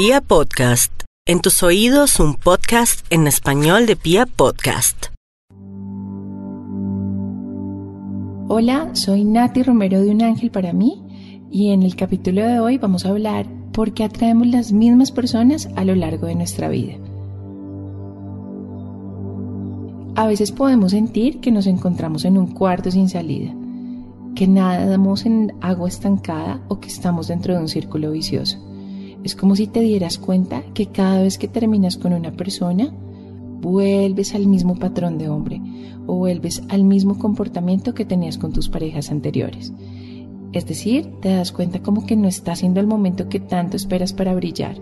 Pia Podcast, en tus oídos un podcast en español de Pia Podcast. Hola, soy Nati Romero de Un Ángel para mí y en el capítulo de hoy vamos a hablar por qué atraemos las mismas personas a lo largo de nuestra vida. A veces podemos sentir que nos encontramos en un cuarto sin salida, que nadamos en agua estancada o que estamos dentro de un círculo vicioso. Es como si te dieras cuenta que cada vez que terminas con una persona, vuelves al mismo patrón de hombre o vuelves al mismo comportamiento que tenías con tus parejas anteriores. Es decir, te das cuenta como que no está siendo el momento que tanto esperas para brillar,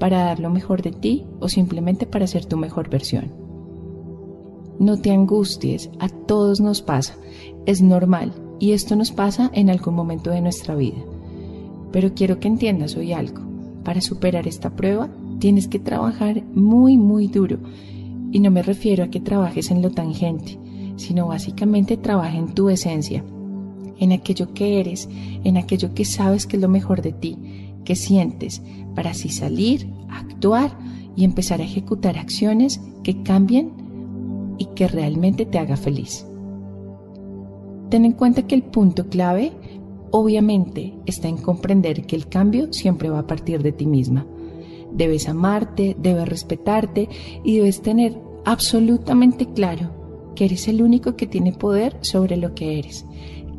para dar lo mejor de ti o simplemente para ser tu mejor versión. No te angusties, a todos nos pasa, es normal y esto nos pasa en algún momento de nuestra vida. Pero quiero que entiendas hoy algo. Para superar esta prueba tienes que trabajar muy, muy duro. Y no me refiero a que trabajes en lo tangente, sino básicamente trabaja en tu esencia, en aquello que eres, en aquello que sabes que es lo mejor de ti, que sientes, para así salir, actuar y empezar a ejecutar acciones que cambien y que realmente te haga feliz. Ten en cuenta que el punto clave obviamente está en comprender que el cambio siempre va a partir de ti misma. Debes amarte, debes respetarte y debes tener absolutamente claro que eres el único que tiene poder sobre lo que eres,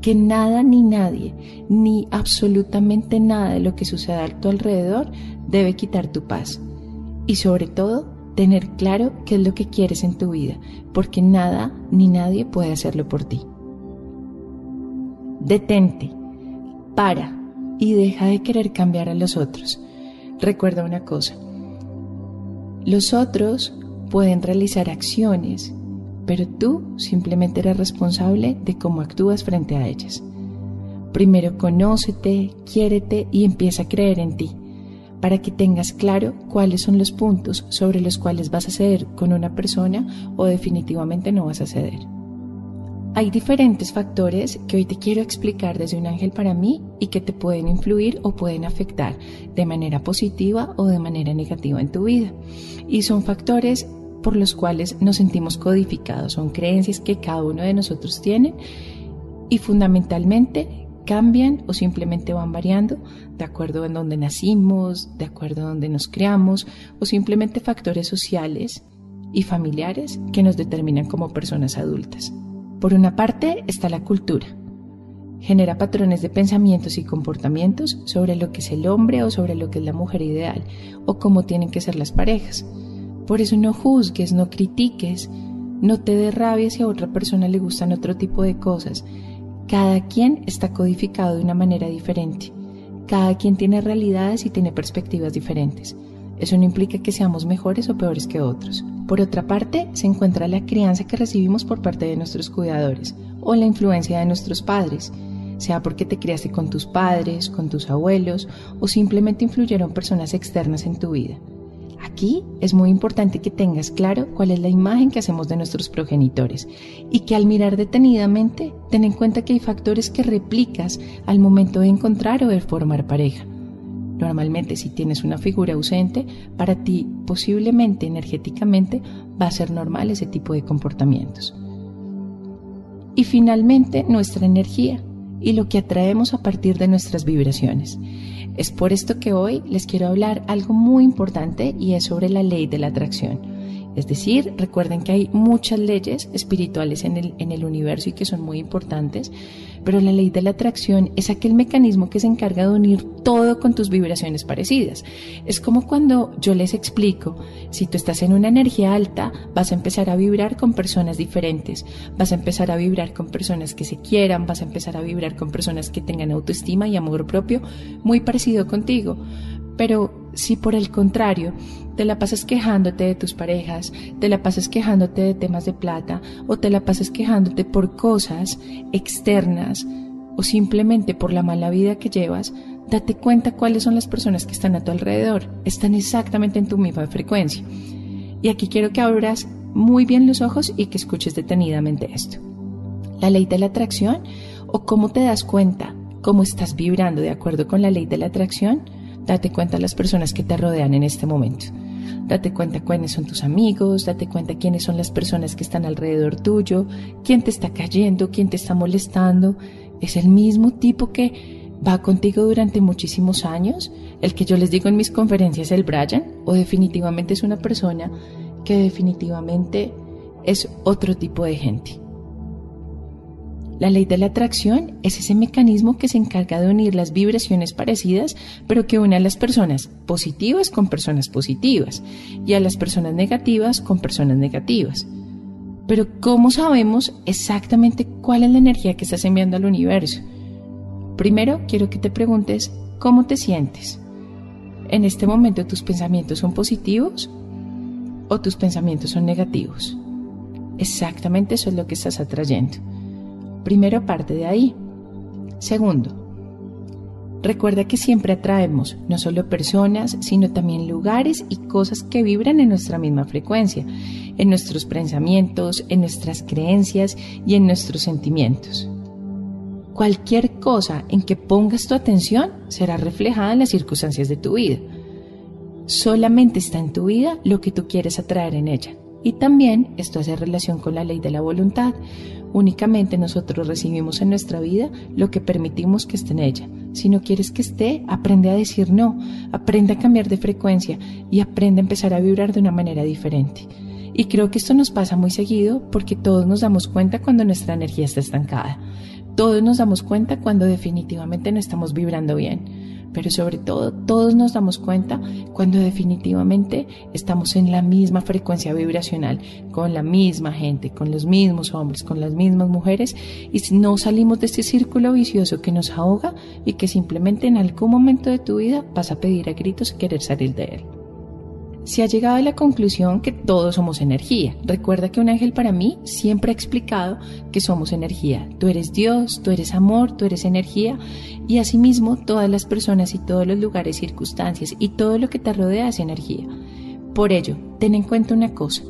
que nada ni nadie, ni absolutamente nada de lo que suceda a tu alrededor debe quitar tu paz. Y sobre todo, tener claro qué es lo que quieres en tu vida, porque nada ni nadie puede hacerlo por ti. Detente para y deja de querer cambiar a los otros. Recuerda una cosa, los otros pueden realizar acciones, pero tú simplemente eres responsable de cómo actúas frente a ellas. Primero conócete, quiérete y empieza a creer en ti, para que tengas claro cuáles son los puntos sobre los cuales vas a ceder con una persona o definitivamente no vas a ceder. Hay diferentes factores que hoy te quiero explicar desde un ángel para mí y que te pueden influir o pueden afectar de manera positiva o de manera negativa en tu vida. Y son factores por los cuales nos sentimos codificados, son creencias que cada uno de nosotros tiene y fundamentalmente cambian o simplemente van variando de acuerdo en donde nacimos, de acuerdo a donde nos creamos o simplemente factores sociales y familiares que nos determinan como personas adultas. Por una parte está la cultura. Genera patrones de pensamientos y comportamientos sobre lo que es el hombre o sobre lo que es la mujer ideal o cómo tienen que ser las parejas. Por eso no juzgues, no critiques, no te dé rabia si a otra persona le gustan otro tipo de cosas. Cada quien está codificado de una manera diferente. Cada quien tiene realidades y tiene perspectivas diferentes. Eso no implica que seamos mejores o peores que otros. Por otra parte, se encuentra la crianza que recibimos por parte de nuestros cuidadores o la influencia de nuestros padres, sea porque te criaste con tus padres, con tus abuelos o simplemente influyeron personas externas en tu vida. Aquí es muy importante que tengas claro cuál es la imagen que hacemos de nuestros progenitores y que al mirar detenidamente ten en cuenta que hay factores que replicas al momento de encontrar o de formar pareja. Normalmente si tienes una figura ausente, para ti posiblemente energéticamente va a ser normal ese tipo de comportamientos. Y finalmente nuestra energía y lo que atraemos a partir de nuestras vibraciones. Es por esto que hoy les quiero hablar algo muy importante y es sobre la ley de la atracción. Es decir, recuerden que hay muchas leyes espirituales en el, universo y que son muy importantes, pero la ley de la atracción es aquel mecanismo que se encarga de unir todo con tus vibraciones parecidas. Es como cuando yo les explico, si tú estás en una energía alta, vas a empezar a vibrar con personas diferentes, vas a empezar a vibrar con personas que se quieran, vas a empezar a vibrar con personas que tengan autoestima y amor propio, muy parecido contigo. Pero si por el contrario te la pasas quejándote de tus parejas, te la pasas quejándote de temas de plata o te la pasas quejándote por cosas externas o simplemente por la mala vida que llevas, date cuenta cuáles son las personas que están a tu alrededor. Están exactamente en tu misma frecuencia. Y aquí quiero que abras muy bien los ojos y que escuches detenidamente esto. La ley de la atracción o cómo te das cuenta cómo estás vibrando de acuerdo con la ley de la atracción Date cuenta de las personas que te rodean en este momento. Date cuenta quiénes son tus amigos, date cuenta quiénes son las personas que están alrededor tuyo, quién te está cayendo, quién te está molestando. Es el mismo tipo que va contigo durante muchísimos años, el que yo les digo en mis conferencias, el Brian, o definitivamente es una persona que definitivamente es otro tipo de gente. La ley de la atracción es ese mecanismo que se encarga de unir las vibraciones parecidas, pero que une a las personas positivas con personas positivas y a las personas negativas con personas negativas. Pero ¿cómo sabemos exactamente cuál es la energía que estás enviando al universo? Primero quiero que te preguntes cómo te sientes. ¿En este momento tus pensamientos son positivos o tus pensamientos son negativos? Exactamente eso es lo que estás atrayendo. Primero parte de ahí. Segundo, recuerda que siempre atraemos no solo personas, sino también lugares y cosas que vibran en nuestra misma frecuencia, en nuestros pensamientos, en nuestras creencias y en nuestros sentimientos. Cualquier cosa en que pongas tu atención será reflejada en las circunstancias de tu vida. Solamente está en tu vida lo que tú quieres atraer en ella. Y también esto hace relación con la ley de la voluntad. Únicamente nosotros recibimos en nuestra vida lo que permitimos que esté en ella. Si no quieres que esté, aprende a decir no, aprende a cambiar de frecuencia y aprende a empezar a vibrar de una manera diferente. Y creo que esto nos pasa muy seguido porque todos nos damos cuenta cuando nuestra energía está estancada. Todos nos damos cuenta cuando definitivamente no estamos vibrando bien pero sobre todo todos nos damos cuenta cuando definitivamente estamos en la misma frecuencia vibracional, con la misma gente, con los mismos hombres, con las mismas mujeres, y no salimos de este círculo vicioso que nos ahoga y que simplemente en algún momento de tu vida vas a pedir a gritos querer salir de él se ha llegado a la conclusión que todos somos energía. Recuerda que un ángel para mí siempre ha explicado que somos energía. Tú eres Dios, tú eres amor, tú eres energía y asimismo todas las personas y todos los lugares, circunstancias y todo lo que te rodea es energía. Por ello, ten en cuenta una cosa.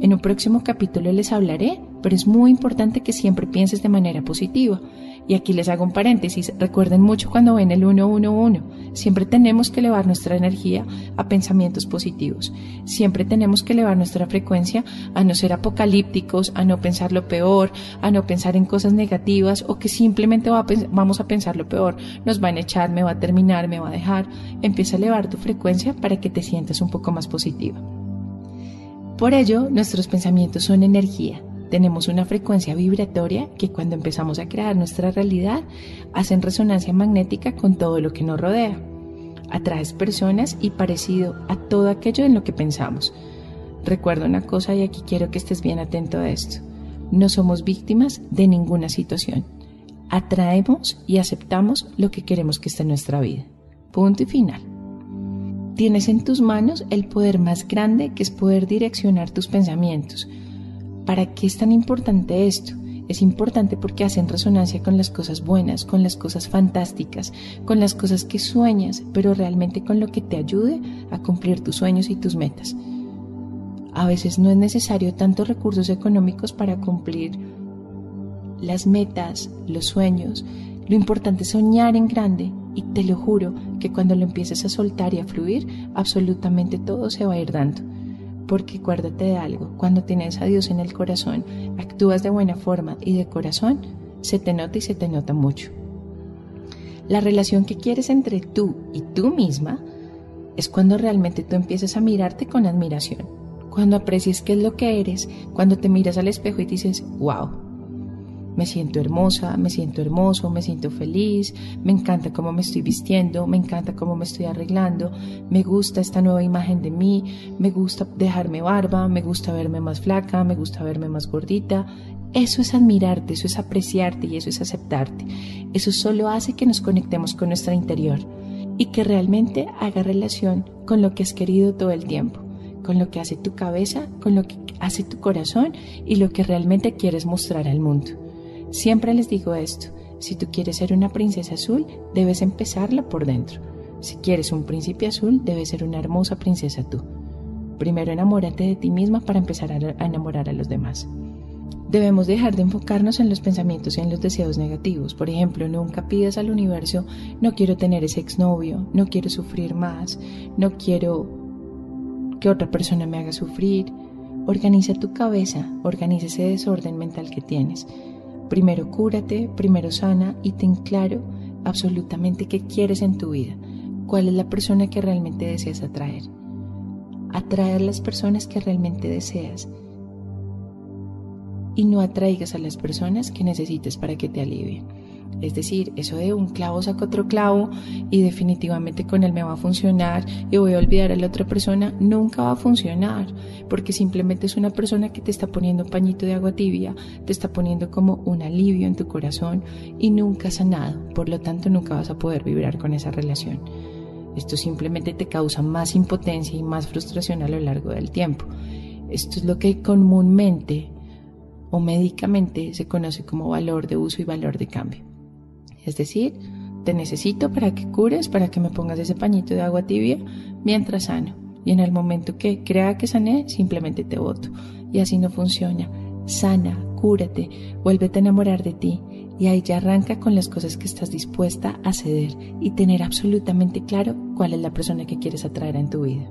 En un próximo capítulo les hablaré, pero es muy importante que siempre pienses de manera positiva. Y aquí les hago un paréntesis, recuerden mucho cuando ven el 111, siempre tenemos que elevar nuestra energía a pensamientos positivos, siempre tenemos que elevar nuestra frecuencia a no ser apocalípticos, a no pensar lo peor, a no pensar en cosas negativas o que simplemente vamos a pensar lo peor, nos van a echar, me va a terminar, me va a dejar. Empieza a elevar tu frecuencia para que te sientas un poco más positiva. Por ello, nuestros pensamientos son energía tenemos una frecuencia vibratoria que cuando empezamos a crear nuestra realidad hacen resonancia magnética con todo lo que nos rodea. Atraes personas y parecido a todo aquello en lo que pensamos. Recuerda una cosa y aquí quiero que estés bien atento a esto. No somos víctimas de ninguna situación. Atraemos y aceptamos lo que queremos que esté en nuestra vida. Punto y final. Tienes en tus manos el poder más grande que es poder direccionar tus pensamientos ¿Para qué es tan importante esto? Es importante porque hacen resonancia con las cosas buenas, con las cosas fantásticas, con las cosas que sueñas, pero realmente con lo que te ayude a cumplir tus sueños y tus metas. A veces no es necesario tantos recursos económicos para cumplir las metas, los sueños. Lo importante es soñar en grande y te lo juro que cuando lo empieces a soltar y a fluir, absolutamente todo se va a ir dando porque acuérdate de algo, cuando tienes a Dios en el corazón, actúas de buena forma y de corazón, se te nota y se te nota mucho. La relación que quieres entre tú y tú misma es cuando realmente tú empiezas a mirarte con admiración, cuando aprecias qué es lo que eres, cuando te miras al espejo y dices, wow, me siento hermosa, me siento hermoso, me siento feliz, me encanta cómo me estoy vistiendo, me encanta cómo me estoy arreglando, me gusta esta nueva imagen de mí, me gusta dejarme barba, me gusta verme más flaca, me gusta verme más gordita. Eso es admirarte, eso es apreciarte y eso es aceptarte. Eso solo hace que nos conectemos con nuestra interior y que realmente haga relación con lo que has querido todo el tiempo, con lo que hace tu cabeza, con lo que hace tu corazón y lo que realmente quieres mostrar al mundo. Siempre les digo esto, si tú quieres ser una princesa azul, debes empezarla por dentro. Si quieres un príncipe azul, debes ser una hermosa princesa tú. Primero enamórate de ti misma para empezar a enamorar a los demás. Debemos dejar de enfocarnos en los pensamientos y en los deseos negativos. Por ejemplo, nunca pidas al universo, no quiero tener ese exnovio, no quiero sufrir más, no quiero que otra persona me haga sufrir. Organiza tu cabeza, organiza ese desorden mental que tienes. Primero cúrate, primero sana y ten claro absolutamente qué quieres en tu vida, cuál es la persona que realmente deseas atraer. Atraer las personas que realmente deseas y no atraigas a las personas que necesites para que te alivien. Es decir, eso de un clavo saca otro clavo y definitivamente con él me va a funcionar y voy a olvidar a la otra persona, nunca va a funcionar, porque simplemente es una persona que te está poniendo un pañito de agua tibia, te está poniendo como un alivio en tu corazón y nunca ha sanado, por lo tanto nunca vas a poder vibrar con esa relación. Esto simplemente te causa más impotencia y más frustración a lo largo del tiempo. Esto es lo que comúnmente o médicamente se conoce como valor de uso y valor de cambio. Es decir, te necesito para que cures, para que me pongas ese pañito de agua tibia mientras sano. Y en el momento que crea que sané, simplemente te voto. Y así no funciona. Sana, cúrate, vuélvete a enamorar de ti. Y ahí ya arranca con las cosas que estás dispuesta a ceder y tener absolutamente claro cuál es la persona que quieres atraer en tu vida.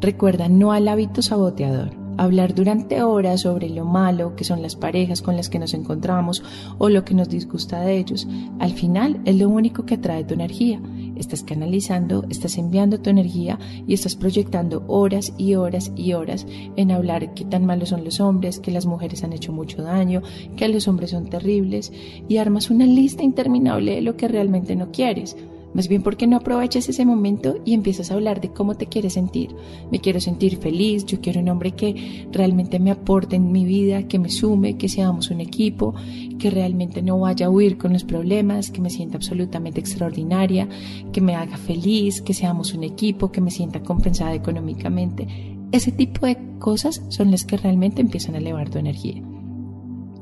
Recuerda no al hábito saboteador hablar durante horas sobre lo malo que son las parejas con las que nos encontramos o lo que nos disgusta de ellos, al final es lo único que atrae tu energía. Estás canalizando, estás enviando tu energía y estás proyectando horas y horas y horas en hablar qué tan malos son los hombres, que las mujeres han hecho mucho daño, que los hombres son terribles y armas una lista interminable de lo que realmente no quieres. Más bien, ¿por qué no aprovechas ese momento y empiezas a hablar de cómo te quieres sentir? Me quiero sentir feliz, yo quiero un hombre que realmente me aporte en mi vida, que me sume, que seamos un equipo, que realmente no vaya a huir con los problemas, que me sienta absolutamente extraordinaria, que me haga feliz, que seamos un equipo, que me sienta compensada económicamente. Ese tipo de cosas son las que realmente empiezan a elevar tu energía.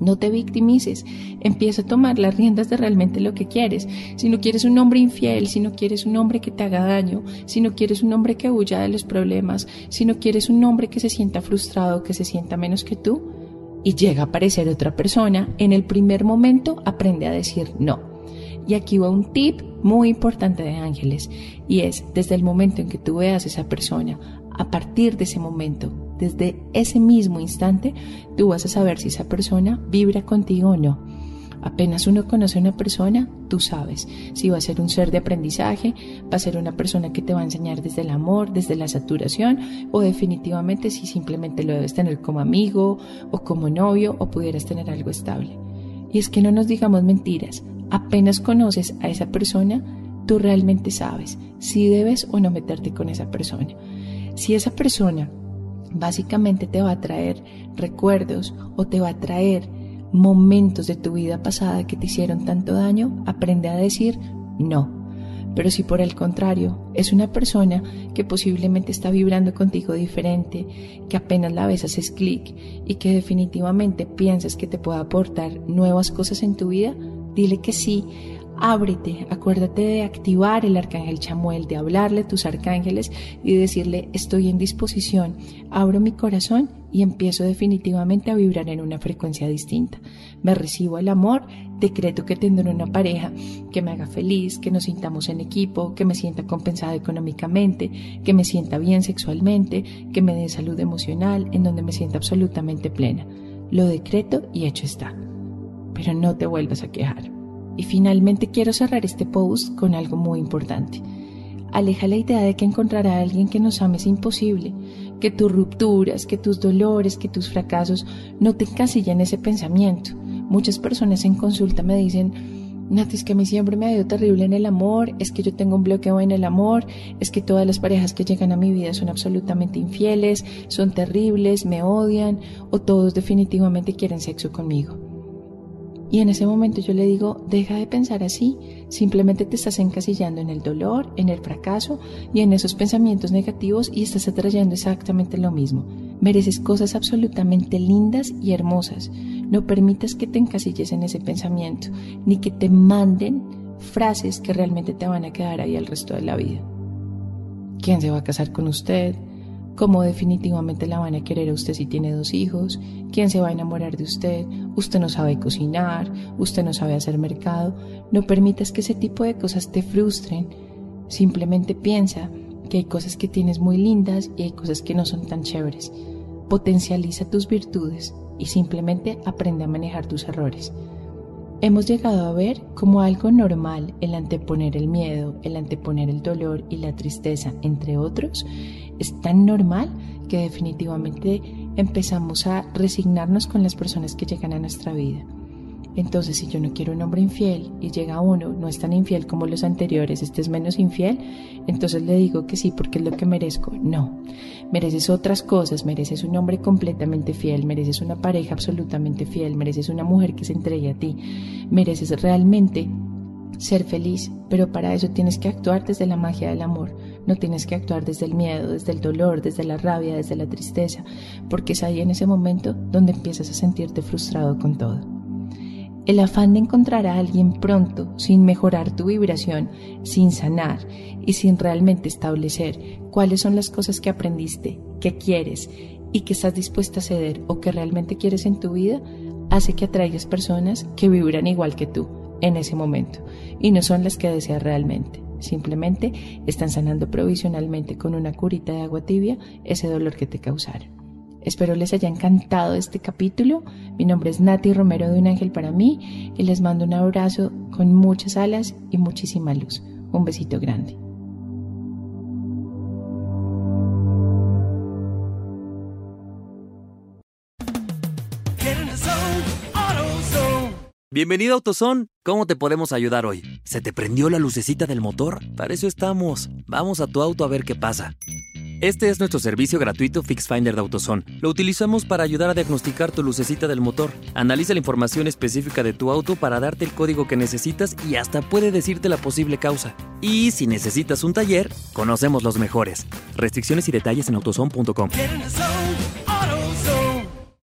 No te victimices, empieza a tomar las riendas de realmente lo que quieres. Si no quieres un hombre infiel, si no quieres un hombre que te haga daño, si no quieres un hombre que huya de los problemas, si no quieres un hombre que se sienta frustrado, que se sienta menos que tú, y llega a aparecer otra persona, en el primer momento aprende a decir no. Y aquí va un tip muy importante de ángeles, y es desde el momento en que tú veas esa persona, a partir de ese momento, desde ese mismo instante, tú vas a saber si esa persona vibra contigo o no. Apenas uno conoce a una persona, tú sabes si va a ser un ser de aprendizaje, va a ser una persona que te va a enseñar desde el amor, desde la saturación, o definitivamente si simplemente lo debes tener como amigo o como novio o pudieras tener algo estable. Y es que no nos digamos mentiras, apenas conoces a esa persona, tú realmente sabes si debes o no meterte con esa persona. Si esa persona básicamente te va a traer recuerdos o te va a traer momentos de tu vida pasada que te hicieron tanto daño, aprende a decir no. Pero si por el contrario es una persona que posiblemente está vibrando contigo diferente, que apenas la ves haces clic y que definitivamente piensas que te puede aportar nuevas cosas en tu vida, dile que sí Ábrete, acuérdate de activar el arcángel Chamuel, de hablarle a tus arcángeles y decirle estoy en disposición, abro mi corazón y empiezo definitivamente a vibrar en una frecuencia distinta. Me recibo el amor, decreto que tendré una pareja que me haga feliz, que nos sintamos en equipo, que me sienta compensada económicamente, que me sienta bien sexualmente, que me dé salud emocional, en donde me sienta absolutamente plena. Lo decreto y hecho está. Pero no te vuelvas a quejar. Y finalmente quiero cerrar este post con algo muy importante. Aleja la idea de que encontrar a alguien que nos ame es imposible, que tus rupturas, que tus dolores, que tus fracasos no te encasillan ese pensamiento. Muchas personas en consulta me dicen, Nati, es que a mí siempre me ha ido terrible en el amor, es que yo tengo un bloqueo en el amor, es que todas las parejas que llegan a mi vida son absolutamente infieles, son terribles, me odian o todos definitivamente quieren sexo conmigo. Y en ese momento yo le digo, deja de pensar así, simplemente te estás encasillando en el dolor, en el fracaso y en esos pensamientos negativos y estás atrayendo exactamente lo mismo. Mereces cosas absolutamente lindas y hermosas. No permitas que te encasilles en ese pensamiento, ni que te manden frases que realmente te van a quedar ahí el resto de la vida. ¿Quién se va a casar con usted? Cómo definitivamente la van a querer a usted si tiene dos hijos, quién se va a enamorar de usted, usted no sabe cocinar, usted no sabe hacer mercado. No permitas que ese tipo de cosas te frustren. Simplemente piensa que hay cosas que tienes muy lindas y hay cosas que no son tan chéveres. Potencializa tus virtudes y simplemente aprende a manejar tus errores. Hemos llegado a ver como algo normal el anteponer el miedo, el anteponer el dolor y la tristeza, entre otros, es tan normal que definitivamente empezamos a resignarnos con las personas que llegan a nuestra vida. Entonces, si yo no quiero un hombre infiel y llega uno, no es tan infiel como los anteriores, este es menos infiel, entonces le digo que sí porque es lo que merezco. No, mereces otras cosas, mereces un hombre completamente fiel, mereces una pareja absolutamente fiel, mereces una mujer que se entregue a ti, mereces realmente ser feliz, pero para eso tienes que actuar desde la magia del amor, no tienes que actuar desde el miedo, desde el dolor, desde la rabia, desde la tristeza, porque es ahí en ese momento donde empiezas a sentirte frustrado con todo. El afán de encontrar a alguien pronto, sin mejorar tu vibración, sin sanar y sin realmente establecer cuáles son las cosas que aprendiste, que quieres y que estás dispuesta a ceder o que realmente quieres en tu vida, hace que atraigas personas que vibran igual que tú en ese momento y no son las que deseas realmente. Simplemente están sanando provisionalmente con una curita de agua tibia ese dolor que te causaron. Espero les haya encantado este capítulo. Mi nombre es Nati Romero de Un Ángel para mí y les mando un abrazo con muchas alas y muchísima luz. Un besito grande. Bienvenido a AutoZone. ¿Cómo te podemos ayudar hoy? ¿Se te prendió la lucecita del motor? Para eso estamos. Vamos a tu auto a ver qué pasa. Este es nuestro servicio gratuito FixFinder de AutoZone. Lo utilizamos para ayudar a diagnosticar tu lucecita del motor. Analiza la información específica de tu auto para darte el código que necesitas y hasta puede decirte la posible causa. Y si necesitas un taller, conocemos los mejores. Restricciones y detalles en autozone.com.